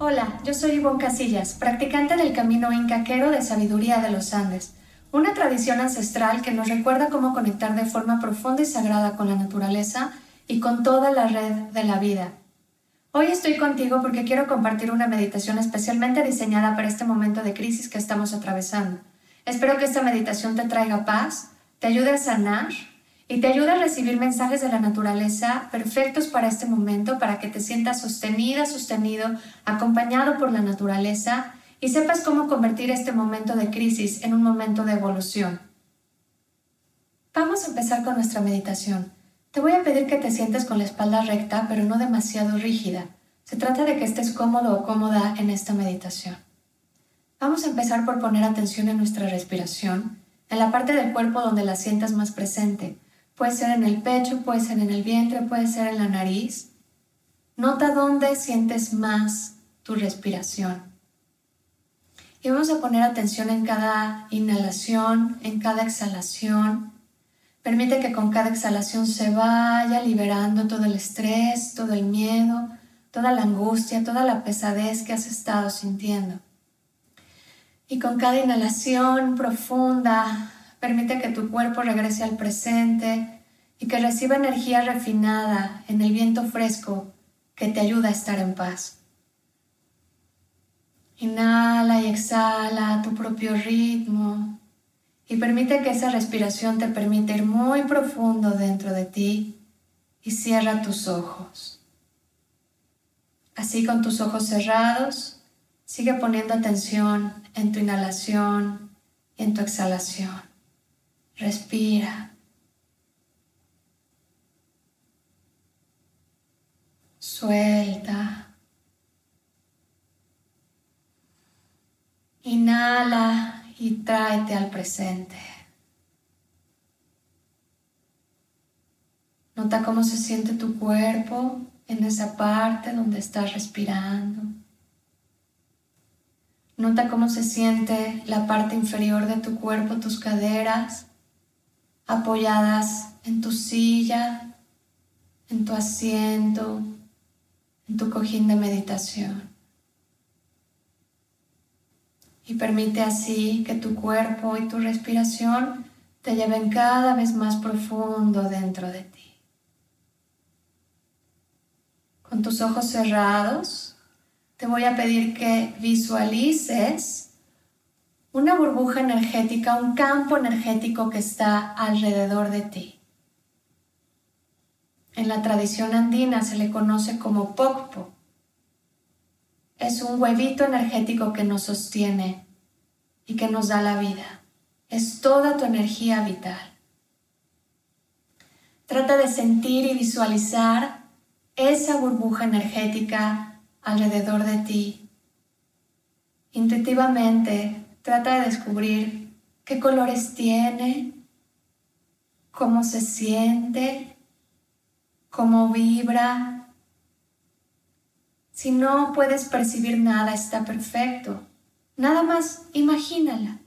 Hola, yo soy Ivonne Casillas, practicante del Camino Incaquero de Sabiduría de los Andes, una tradición ancestral que nos recuerda cómo conectar de forma profunda y sagrada con la naturaleza y con toda la red de la vida. Hoy estoy contigo porque quiero compartir una meditación especialmente diseñada para este momento de crisis que estamos atravesando. Espero que esta meditación te traiga paz, te ayude a sanar y te ayuda a recibir mensajes de la naturaleza perfectos para este momento, para que te sientas sostenida, sostenido, acompañado por la naturaleza y sepas cómo convertir este momento de crisis en un momento de evolución. Vamos a empezar con nuestra meditación. Te voy a pedir que te sientes con la espalda recta, pero no demasiado rígida. Se trata de que estés cómodo o cómoda en esta meditación. Vamos a empezar por poner atención en nuestra respiración, en la parte del cuerpo donde la sientas más presente Puede ser en el pecho, puede ser en el vientre, puede ser en la nariz. Nota dónde sientes más tu respiración. Y vamos a poner atención en cada inhalación, en cada exhalación. Permite que con cada exhalación se vaya liberando todo el estrés, todo el miedo, toda la angustia, toda la pesadez que has estado sintiendo. Y con cada inhalación profunda, Permite que tu cuerpo regrese al presente y que reciba energía refinada en el viento fresco que te ayuda a estar en paz. Inhala y exhala a tu propio ritmo y permite que esa respiración te permita ir muy profundo dentro de ti y cierra tus ojos. Así con tus ojos cerrados, sigue poniendo atención en tu inhalación y en tu exhalación. Respira. Suelta. Inhala y tráete al presente. Nota cómo se siente tu cuerpo en esa parte donde estás respirando. Nota cómo se siente la parte inferior de tu cuerpo, tus caderas, apoyadas en tu silla, en tu asiento, en tu cojín de meditación. Y permite así que tu cuerpo y tu respiración te lleven cada vez más profundo dentro de ti. Con tus ojos cerrados, te voy a pedir que visualices una burbuja energética, un campo energético que está alrededor de ti. En la tradición andina se le conoce como pokpo. Es un huevito energético que nos sostiene y que nos da la vida. Es toda tu energía vital. Trata de sentir y visualizar esa burbuja energética alrededor de ti. Intuitivamente Trata de descubrir qué colores tiene, cómo se siente, cómo vibra. Si no puedes percibir nada, está perfecto. Nada más imagínala.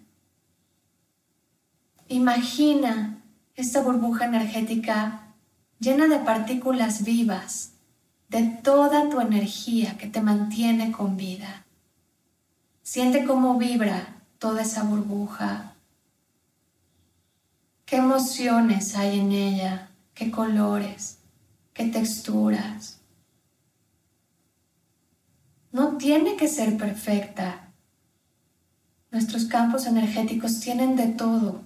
Imagina esta burbuja energética llena de partículas vivas, de toda tu energía que te mantiene con vida. Siente cómo vibra toda esa burbuja? ¿Qué emociones hay en ella? ¿Qué colores? ¿Qué texturas? No tiene que ser perfecta. Nuestros campos energéticos tienen de todo.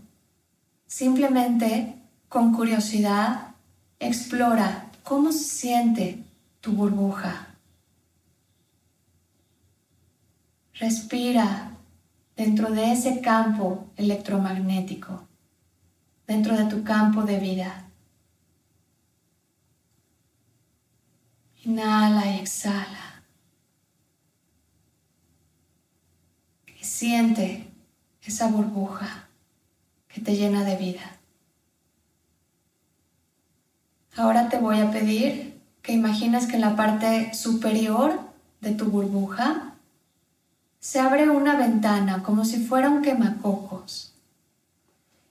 Simplemente, con curiosidad, explora cómo se siente tu burbuja. Respira dentro de ese campo electromagnético, dentro de tu campo de vida. Inhala y exhala. Y siente esa burbuja que te llena de vida. Ahora te voy a pedir que imagines que en la parte superior de tu burbuja se abre una ventana como si fuera un quemacocos.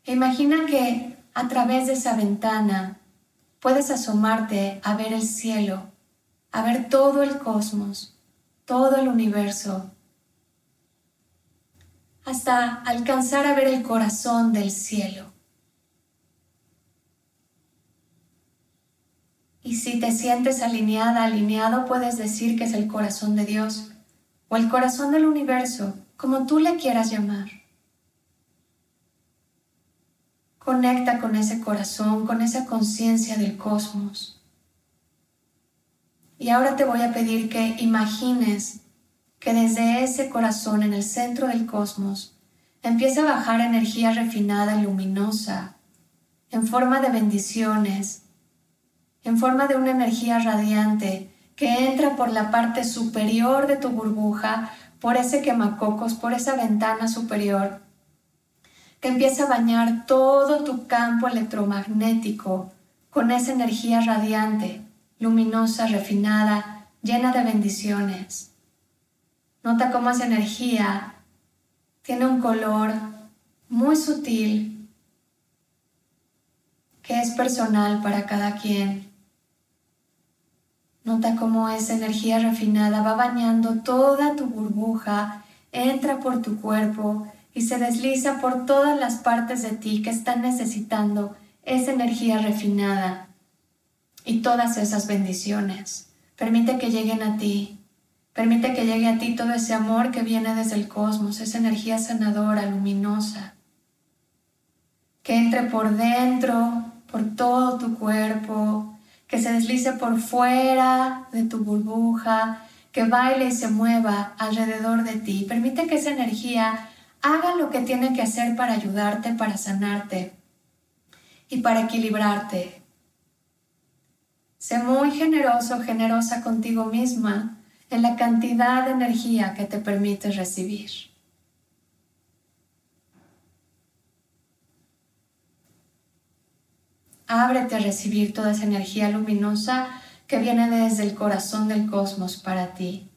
E imagina que a través de esa ventana puedes asomarte a ver el cielo, a ver todo el cosmos, todo el universo, hasta alcanzar a ver el corazón del cielo. Y si te sientes alineada, alineado, puedes decir que es el corazón de Dios o el corazón del universo, como tú le quieras llamar. Conecta con ese corazón, con esa conciencia del cosmos. Y ahora te voy a pedir que imagines que desde ese corazón en el centro del cosmos empieza a bajar energía refinada y luminosa en forma de bendiciones, en forma de una energía radiante que entra por la parte superior de tu burbuja, por ese quemacocos, por esa ventana superior, que empieza a bañar todo tu campo electromagnético con esa energía radiante, luminosa, refinada, llena de bendiciones. Nota cómo esa energía tiene un color muy sutil que es personal para cada quien. Nota cómo esa energía refinada va bañando toda tu burbuja, entra por tu cuerpo y se desliza por todas las partes de ti que están necesitando esa energía refinada y todas esas bendiciones. Permite que lleguen a ti Permite que llegue a ti todo ese amor que viene desde el cosmos, esa energía sanadora, luminosa, que entre por dentro, por todo tu cuerpo, que se deslice por fuera de tu burbuja, que baile y se mueva alrededor de ti. Permite que esa energía haga lo que tiene que hacer para ayudarte, para sanarte y para equilibrarte. Sé muy generoso, generosa contigo misma en la cantidad de energía que te permite recibir. Ábrete a recibir toda esa energía luminosa que viene desde el corazón del cosmos para ti.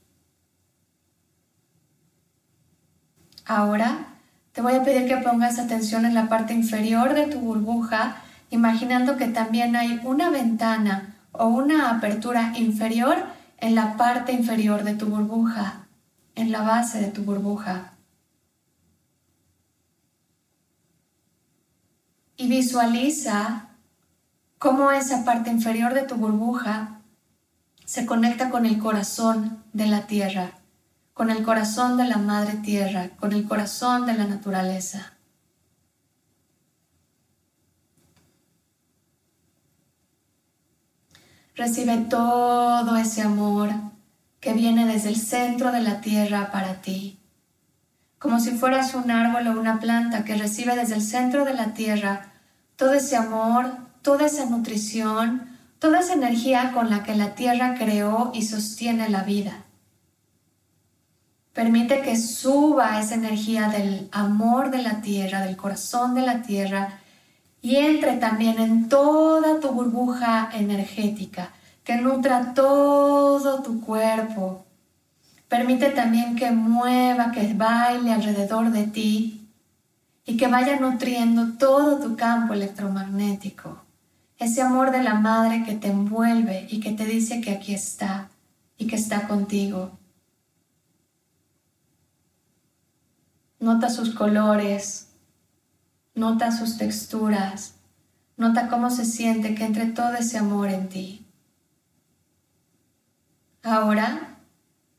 Ahora te voy a pedir que pongas atención en la parte inferior de tu burbuja, imaginando que también hay una ventana o una apertura inferior en la parte inferior de tu burbuja, en la base de tu burbuja. Y visualiza cómo esa parte inferior de tu burbuja se conecta con el corazón de la tierra, con el corazón de la madre tierra, con el corazón de la naturaleza. Recibe todo ese amor que viene desde el centro de la tierra para ti. Como si fueras un árbol o una planta que recibe desde el centro de la tierra todo ese amor, toda esa nutrición, toda esa energía con la que la tierra creó y sostiene la vida. Permite que suba esa energía del amor de la tierra, del corazón de la tierra, y entre también en toda tu burbuja energética, que nutra todo tu cuerpo. Permite también que mueva, que baile alrededor de ti y que vaya nutriendo todo tu campo electromagnético. Ese amor de la madre que te envuelve y que te dice que aquí está y que está contigo. Nota sus colores, Nota sus texturas. Nota cómo se siente que entre todo ese amor en ti. Ahora,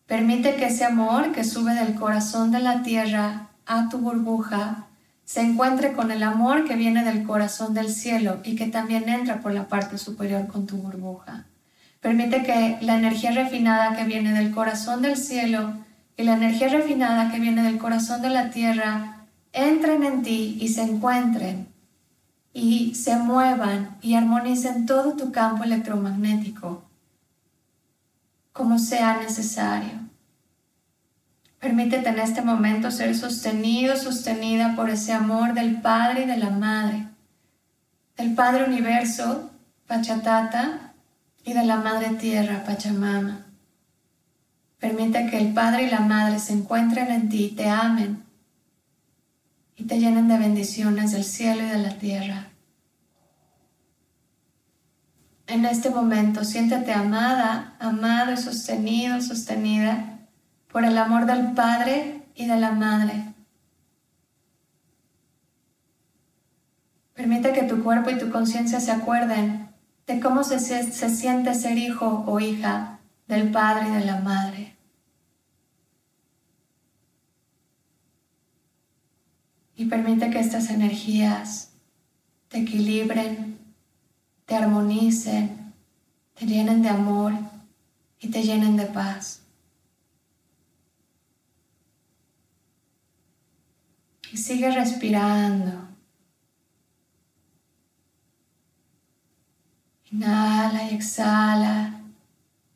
permite que ese amor que sube del corazón de la tierra a tu burbuja se encuentre con el amor que viene del corazón del cielo y que también entra por la parte superior con tu burbuja. Permite que la energía refinada que viene del corazón del cielo y la energía refinada que viene del corazón de la tierra entren en ti y se encuentren y se muevan y armonicen todo tu campo electromagnético como sea necesario. Permítete en este momento ser sostenido, sostenida por ese amor del Padre y de la Madre, del Padre Universo, Pachatata, y de la Madre Tierra, Pachamama. Permite que el Padre y la Madre se encuentren en ti, te amen y te llenen de bendiciones del cielo y de la tierra. En este momento siéntete amada, amado y sostenido, sostenida por el amor del Padre y de la Madre. Permite que tu cuerpo y tu conciencia se acuerden de cómo se, se, siente ser hijo o hija del Padre y de la Madre. Y permite que estas energías te equilibren, te armonicen, te llenen de amor y te llenen de paz. Y sigue respirando. Inhala y exhala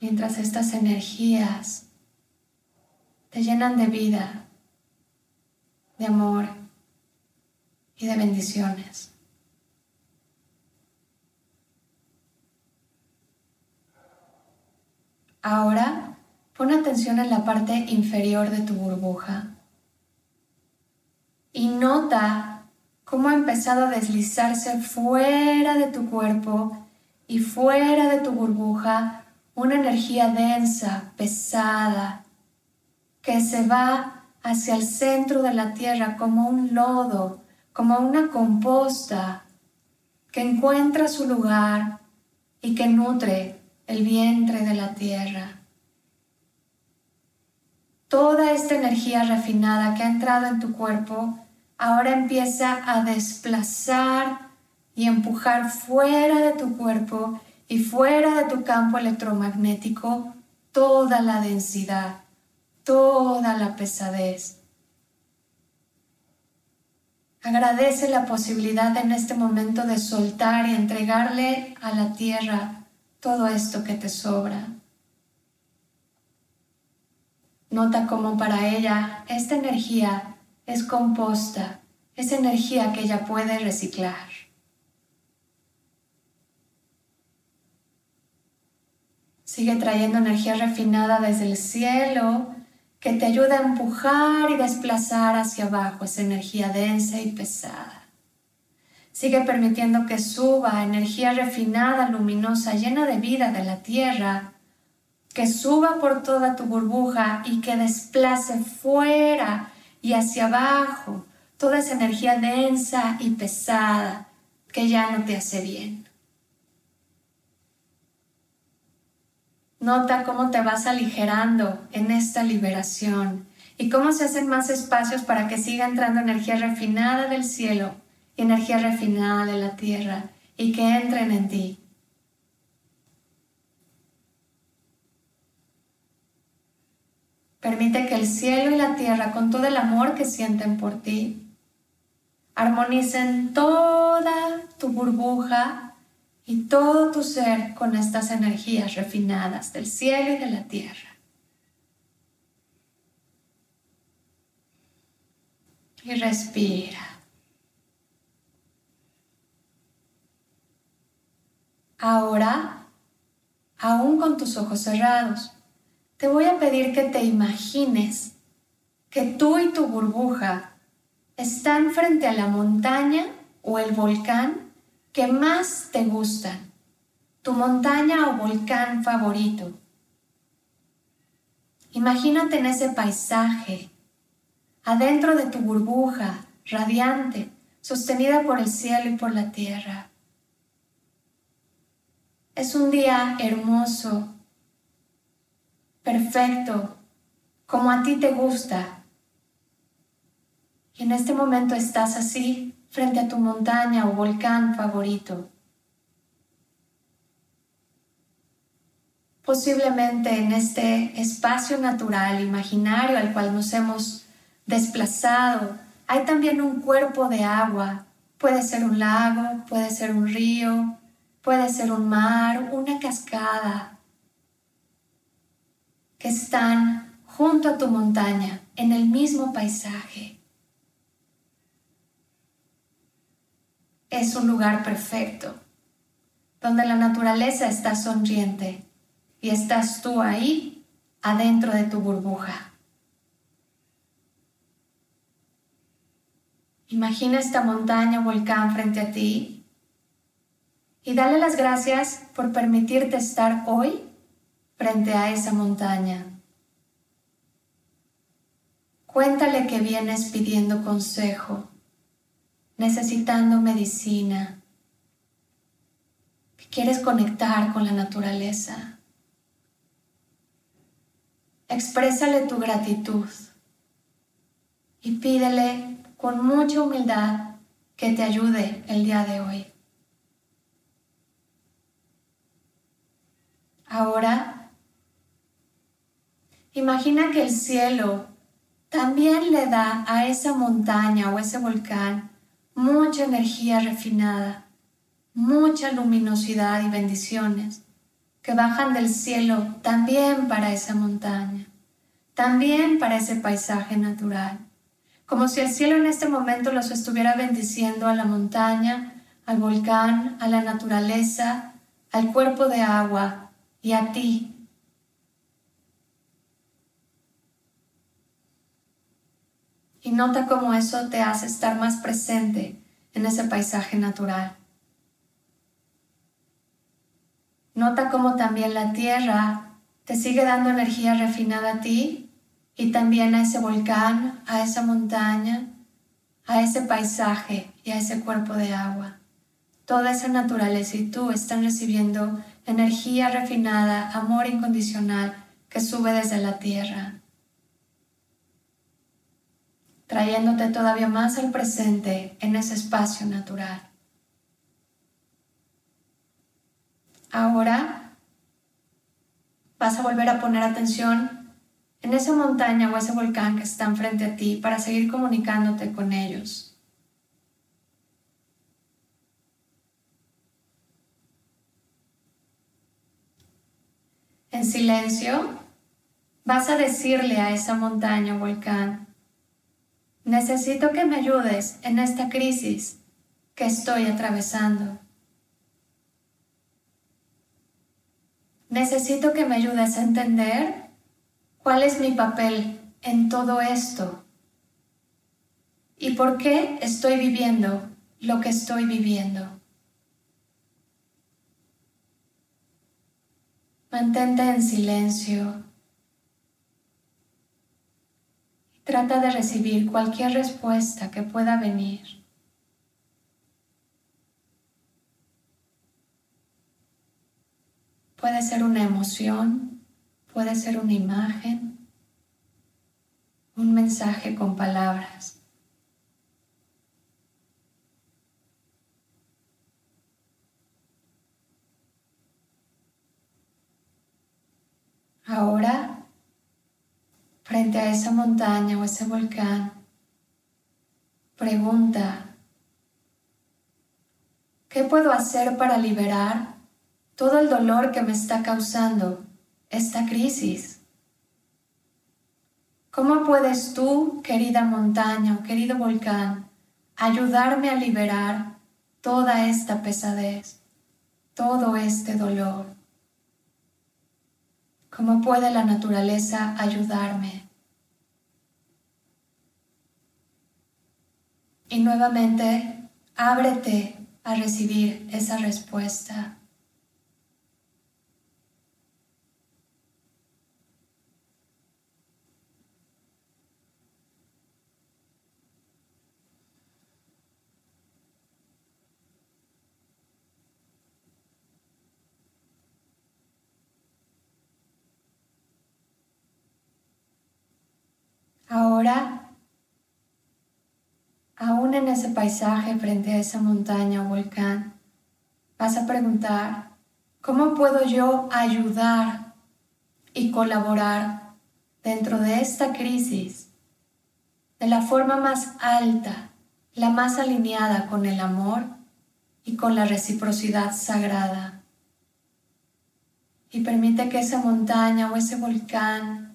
mientras estas energías te llenan de vida, de amor y de bendiciones. Ahora pon atención en la parte inferior de tu burbuja y nota cómo ha empezado a deslizarse fuera de tu cuerpo y fuera de tu burbuja una energía densa, pesada, que se va hacia el centro de la tierra como un lodo, como una composta, que encuentra su lugar y que nutre el vientre de la tierra. Toda esta energía refinada que ha entrado en tu cuerpo ahora empieza a desplazar y empujar fuera de tu cuerpo y fuera de tu campo electromagnético toda la densidad, toda la pesadez. Agradece la posibilidad en este momento de soltar y entregarle a la tierra todo esto que te sobra. Nota cómo para ella esta energía es composta, es energía que ella puede reciclar. Sigue trayendo energía refinada desde el cielo que te ayuda a empujar y desplazar hacia abajo esa energía densa y pesada. Sigue permitiendo que suba energía refinada, luminosa, llena de vida de la tierra, que suba por toda tu burbuja y que desplace fuera y hacia abajo toda esa energía densa y pesada que ya no te hace bien. Nota cómo te vas aligerando en esta liberación y cómo se hacen más espacios para que siga entrando energía refinada del cielo y energía refinada de la tierra y que entren en ti. Permite que el cielo y la tierra, con todo el amor que sienten por ti, armonicen toda tu burbuja y todo tu ser con estas energías refinadas del cielo y de la tierra. Y respira. Ahora, aún con tus ojos cerrados, te voy a pedir que te imagines que tú y tu burbuja están frente a la montaña o el volcán que más te gustan, tu montaña o volcán favorito. Imagínate en ese paisaje, adentro de tu burbuja, radiante, sostenida por el cielo y por la tierra. Es un día hermoso perfecto, como a ti te gusta. Y en este momento estás así, frente a tu montaña o volcán favorito. Posiblemente en este espacio natural, imaginario al cual nos hemos desplazado, hay también un cuerpo de agua. Puede ser un lago, puede ser un río, puede ser un mar, una cascada, que están junto a tu montaña, en el mismo paisaje. Es un lugar perfecto, donde la naturaleza está sonriente y estás tú ahí, adentro de tu burbuja. Imagina esta montaña o volcán frente a ti y dale las gracias por permitirte estar hoy frente a esa montaña. Cuéntale que vienes pidiendo consejo, necesitando medicina, que quieres conectar con la naturaleza. Exprésale tu gratitud y pídele con mucha humildad que te ayude el día de hoy. Ahora, imagina que el cielo también le da a esa montaña o ese volcán mucha energía refinada, mucha luminosidad y bendiciones que bajan del cielo también para esa montaña, también para ese paisaje natural, como si el cielo en este momento los estuviera bendiciendo a la montaña, al volcán, a la naturaleza, al cuerpo de agua y a ti y nota cómo eso te hace estar más presente en ese paisaje natural. Nota cómo también la tierra te sigue dando energía refinada a ti y también a ese volcán, a esa montaña, a ese paisaje y a ese cuerpo de agua. Toda esa naturaleza y tú están recibiendo energía refinada, amor incondicional que sube desde la tierra trayéndote todavía más al presente en ese espacio natural. Ahora vas a volver a poner atención en esa montaña o ese volcán que están frente a ti para seguir comunicándote con ellos. En silencio, vas a decirle a esa montaña o volcán, Necesito que me ayudes en esta crisis que estoy atravesando. Necesito que me ayudes a entender cuál es mi papel en todo esto y por qué estoy viviendo lo que estoy viviendo. Mantente en silencio Trata de recibir cualquier respuesta que pueda venir. Puede ser una emoción, puede ser una imagen, un mensaje con palabras. Ahora frente a esa montaña o ese volcán, pregunta, ¿qué puedo hacer para liberar todo el dolor que me está causando esta crisis? ¿Cómo puedes tú, querida montaña o querido volcán, ayudarme a liberar toda esta pesadez, todo este dolor? ¿Cómo puede la naturaleza ayudarme? Y nuevamente, ábrete a recibir esa respuesta. Ahora, aún en ese paisaje frente a esa montaña o volcán, vas a preguntar, ¿cómo puedo yo ayudar y colaborar dentro de esta crisis de la forma más alta, la más alineada con el amor y con la reciprocidad sagrada? Y permite que esa montaña o ese volcán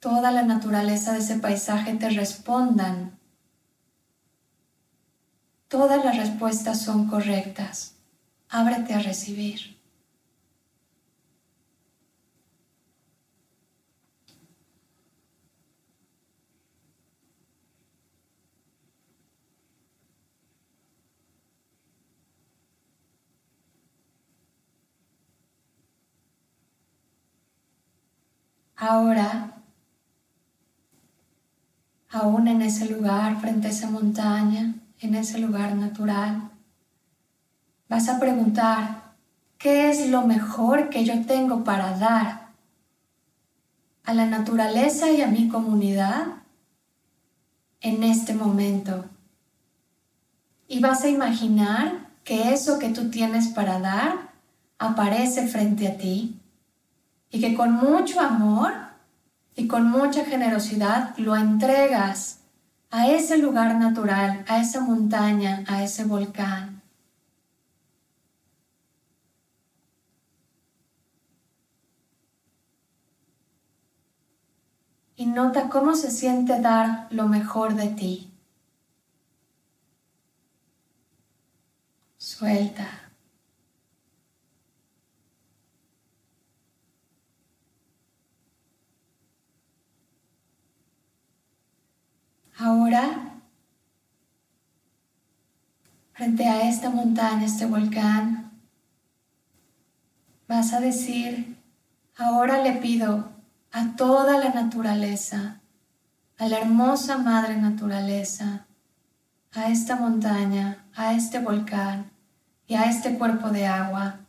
toda la naturaleza de ese paisaje te respondan. Todas las respuestas son correctas. Ábrete a recibir. Ahora, aún en ese lugar, frente a esa montaña, en ese lugar natural, vas a preguntar, ¿qué es lo mejor que yo tengo para dar a la naturaleza y a mi comunidad en este momento? Y vas a imaginar que eso que tú tienes para dar aparece frente a ti y que con mucho amor y con mucha generosidad lo entregas a ese lugar natural, a esa montaña, a ese volcán. Y nota cómo se siente dar lo mejor de ti. Suelta. Ahora, frente a esta montaña, este volcán, vas a decir, ahora le pido a toda la naturaleza, a la hermosa madre naturaleza, a esta montaña, a este volcán y a este cuerpo de agua.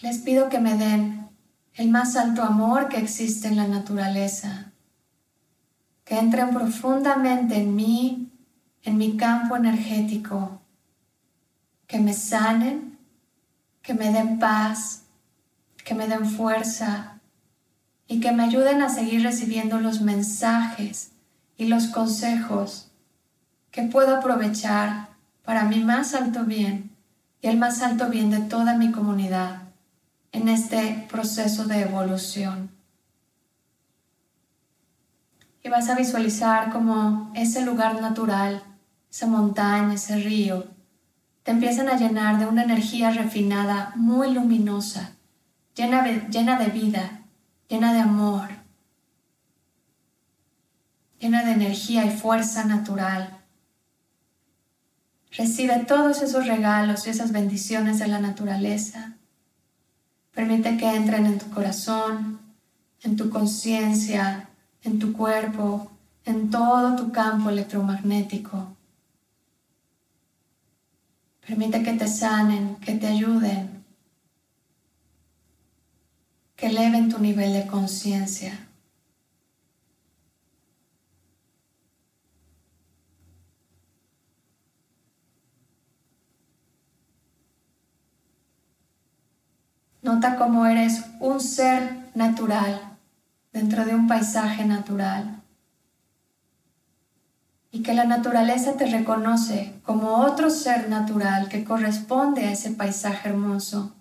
Les pido que me den el más alto amor que existe en la naturaleza que entren profundamente en mí, en mi campo energético, que me sanen, que me den paz, que me den fuerza y que me ayuden a seguir recibiendo los mensajes y los consejos que puedo aprovechar para mi más alto bien y el más alto bien de toda mi comunidad en este proceso de evolución y vas a visualizar como ese lugar natural, esa montaña, ese río, te empiezan a llenar de una energía refinada, muy luminosa, llena llena de vida, llena de amor, llena de energía y fuerza natural. Recibe todos esos regalos y esas bendiciones de la naturaleza. Permite que entren en tu corazón, en tu conciencia, en tu cuerpo, en todo tu campo electromagnético. Permite que te sanen, que te ayuden, que eleven tu nivel de conciencia. Nota cómo eres un ser natural dentro de un paisaje natural y que la naturaleza te reconoce como otro ser natural que corresponde a ese paisaje hermoso,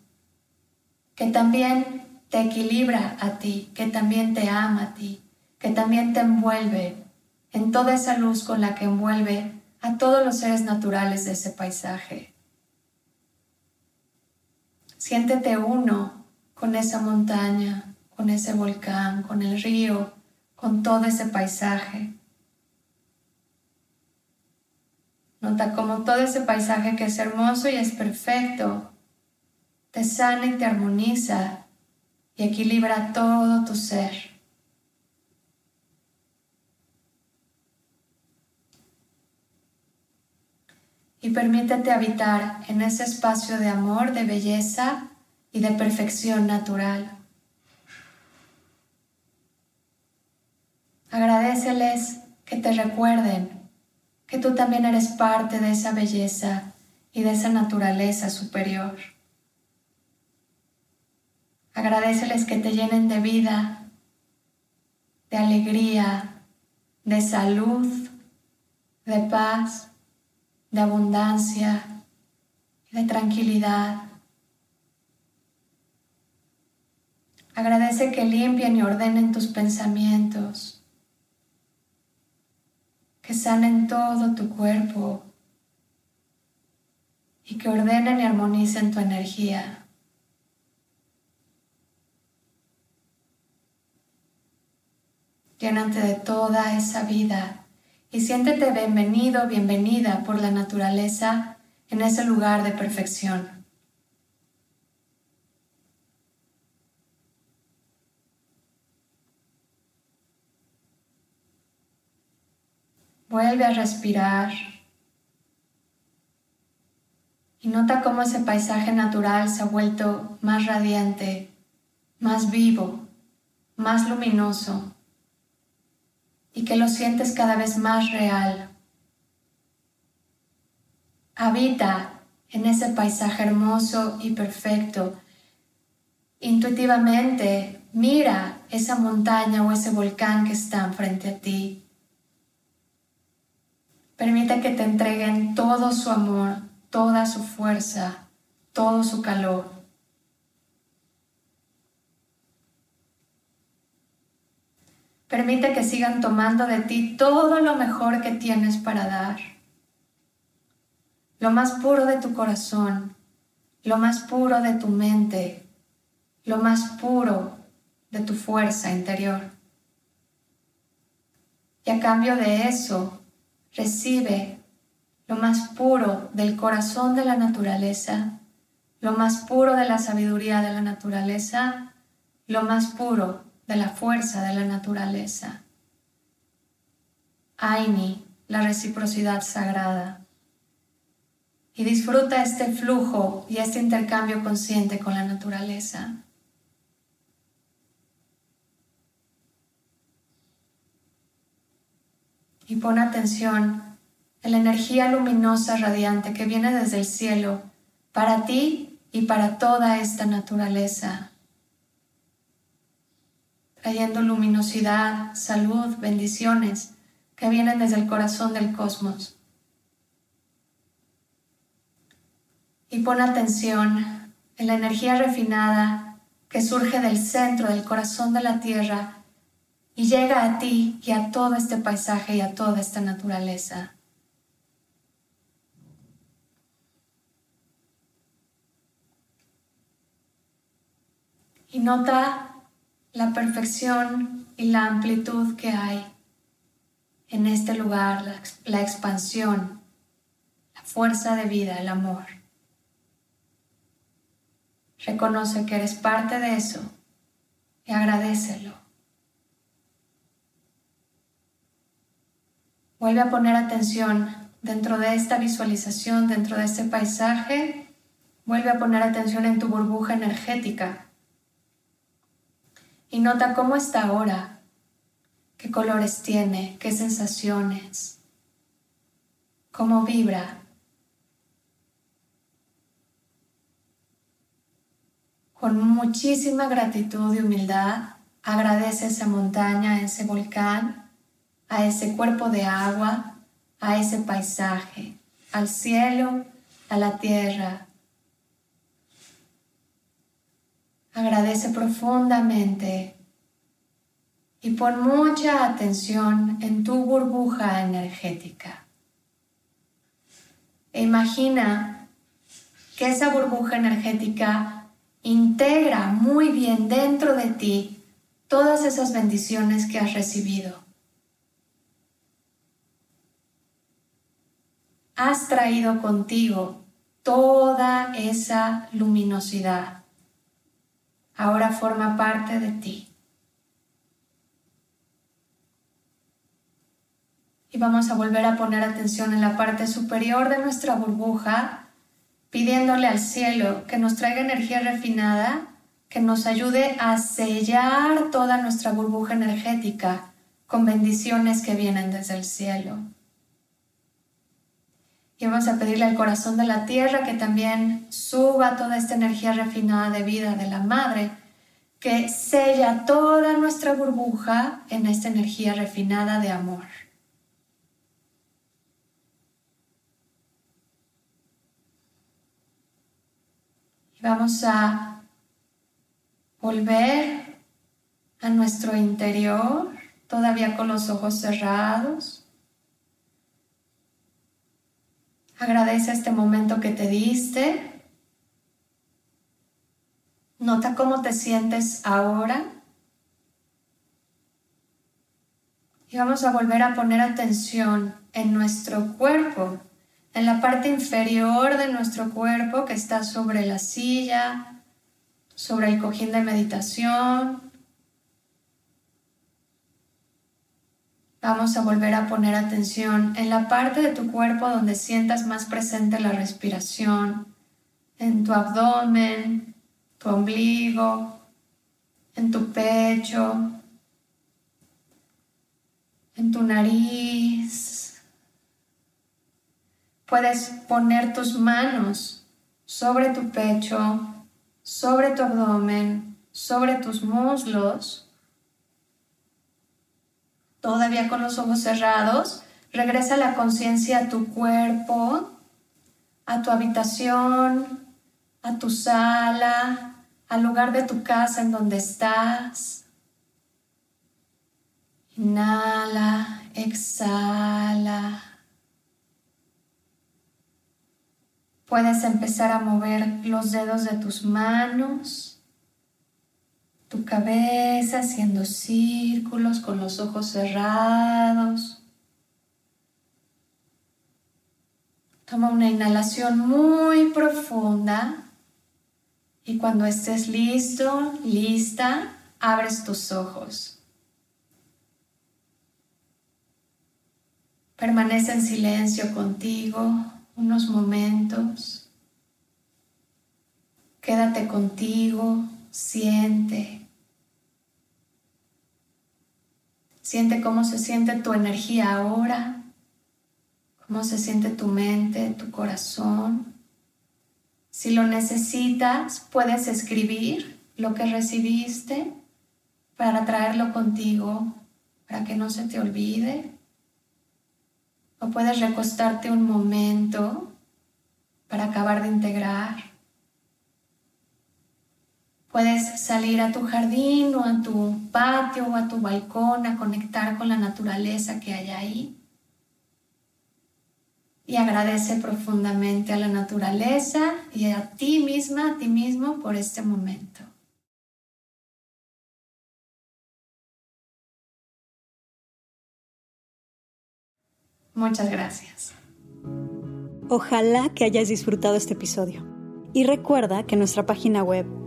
que también te equilibra a ti, que también te ama a ti, que también te envuelve en toda esa luz con la que envuelve a todos los seres naturales de ese paisaje. Siéntete uno con esa montaña, con ese volcán, con el río, con todo ese paisaje. Nota cómo todo ese paisaje que es hermoso y es perfecto, te sana y te armoniza y equilibra todo tu ser. Y permítete habitar en ese espacio de amor, de belleza y de perfección natural. Agradeceles que te recuerden que tú también eres parte de esa belleza y de esa naturaleza superior. Agradeceles que te llenen de vida, de alegría, de salud, de paz, de abundancia y de tranquilidad. Agradece que limpien y ordenen tus pensamientos, que sanen todo tu cuerpo y que ordenen y armonicen tu energía. Llénate de toda esa vida y siéntete bienvenido, bienvenida por la naturaleza en ese lugar de perfección. Vuelve a respirar y nota cómo ese paisaje natural se ha vuelto más radiante, más vivo, más luminoso y que lo sientes cada vez más real. Habita en ese paisaje hermoso y perfecto. Intuitivamente mira esa montaña o ese volcán que está frente a ti Permite que te entreguen todo su amor, toda su fuerza, todo su calor. Permite que sigan tomando de ti todo lo mejor que tienes para dar. Lo más puro de tu corazón, lo más puro de tu mente, lo más puro de tu fuerza interior. Y a cambio de eso, recibe lo más puro del corazón de la naturaleza, lo más puro de la sabiduría de la naturaleza, lo más puro de la fuerza de la naturaleza. Aini, la reciprocidad sagrada. Y disfruta este flujo y este intercambio consciente con la naturaleza. Y pon atención en la energía luminosa radiante que viene desde el cielo para ti y para toda esta naturaleza, trayendo luminosidad, salud, bendiciones que vienen desde el corazón del cosmos. Y pon atención en la energía refinada que surge del centro del corazón de la tierra y llega a ti y a todo este paisaje y a toda esta naturaleza. Y nota la perfección y la amplitud que hay en este lugar, la, expansión, la fuerza de vida, el amor. Reconoce que eres parte de eso y agradecelo. Vuelve a poner atención dentro de esta visualización, dentro de este paisaje. Vuelve a poner atención en tu burbuja energética. Y nota cómo está ahora, qué colores tiene, qué sensaciones, cómo vibra. Con muchísima gratitud y humildad, agradece esa montaña, ese volcán a ese cuerpo de agua, a ese paisaje, al cielo, a la tierra. Agradece profundamente y pon mucha atención en tu burbuja energética. E imagina que esa burbuja energética integra muy bien dentro de ti todas esas bendiciones que has recibido. Has traído contigo toda esa luminosidad. Ahora forma parte de ti. Y vamos a volver a poner atención en la parte superior de nuestra burbuja, pidiéndole al cielo que nos traiga energía refinada, que nos ayude a sellar toda nuestra burbuja energética con bendiciones que vienen desde el cielo. Y vamos a pedirle al corazón de la tierra que también suba toda esta energía refinada de vida de la madre, que sella toda nuestra burbuja en esta energía refinada de amor. Y vamos a volver a nuestro interior, todavía con los ojos cerrados. Agradece este momento que te diste. Nota cómo te sientes ahora. Y vamos a volver a poner atención en nuestro cuerpo, en la parte inferior de nuestro cuerpo que está sobre la silla, sobre el cojín de meditación. Vamos a volver a poner atención en la parte de tu cuerpo donde sientas más presente la respiración, en tu abdomen, tu ombligo, en tu pecho, en tu nariz. Puedes poner tus manos sobre tu pecho, sobre tu abdomen, sobre tus muslos todavía con los ojos cerrados, regresa la conciencia a tu cuerpo, a tu habitación, a tu sala, al lugar de tu casa en donde estás. Inhala, exhala. Puedes empezar a mover los dedos de tus manos tu cabeza haciendo círculos con los ojos cerrados. Toma una inhalación muy profunda y cuando estés listo, lista, abres tus ojos. Permanece en silencio contigo unos momentos. Quédate contigo, siente. Siente cómo se siente tu energía ahora, cómo se siente tu mente, tu corazón. Si lo necesitas, puedes escribir lo que recibiste para traerlo contigo, para que no se te olvide. O puedes recostarte un momento para acabar de integrar. Puedes salir a tu jardín o a tu patio o a tu balcón a conectar con la naturaleza que hay ahí. Y agradece profundamente a la naturaleza y a ti misma, a ti mismo por este momento. Muchas gracias. Ojalá que hayas disfrutado este episodio. Y recuerda que nuestra página web